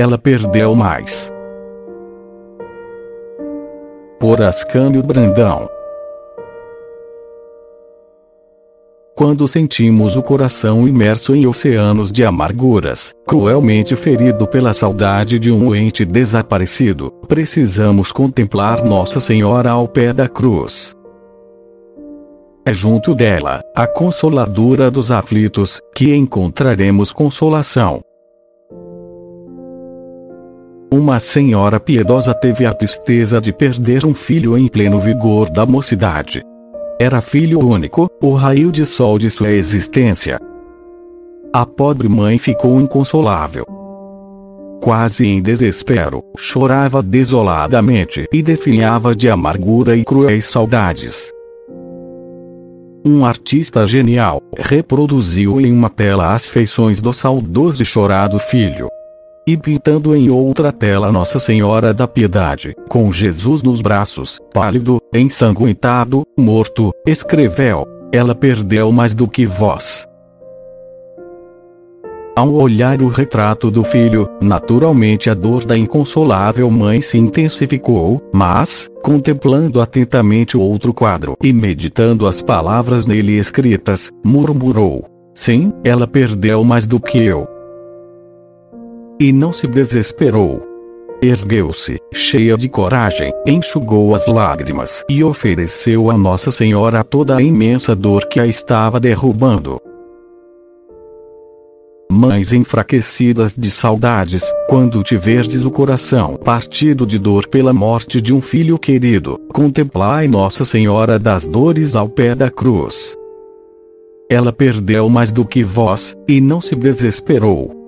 ela perdeu mais. Por Ascânio Brandão quando sentimos o coração imerso em oceanos de amarguras, cruelmente ferido pela saudade de um ente desaparecido, precisamos contemplar Nossa Senhora ao pé da cruz. É junto dela, a consoladora dos aflitos, que encontraremos consolação. Uma senhora piedosa teve a tristeza de perder um filho em pleno vigor da mocidade. Era filho único, o raio de sol de sua existência. A pobre mãe ficou inconsolável. Quase em desespero, chorava desoladamente e definhava de amargura e cruéis saudades. Um artista genial reproduziu em uma tela as feições do saudoso e chorado filho e pintando em outra tela Nossa Senhora da Piedade, com Jesus nos braços, pálido, ensanguentado, morto, escreveu: Ela perdeu mais do que vós. Ao olhar o retrato do filho, naturalmente a dor da inconsolável mãe se intensificou, mas, contemplando atentamente o outro quadro e meditando as palavras nele escritas, murmurou: Sim, ela perdeu mais do que eu. E não se desesperou. Ergueu-se, cheia de coragem, enxugou as lágrimas e ofereceu a Nossa Senhora toda a imensa dor que a estava derrubando. Mães enfraquecidas de saudades, quando tiverdes o coração partido de dor pela morte de um filho querido, contemplai Nossa Senhora das Dores ao pé da cruz. Ela perdeu mais do que vós, e não se desesperou.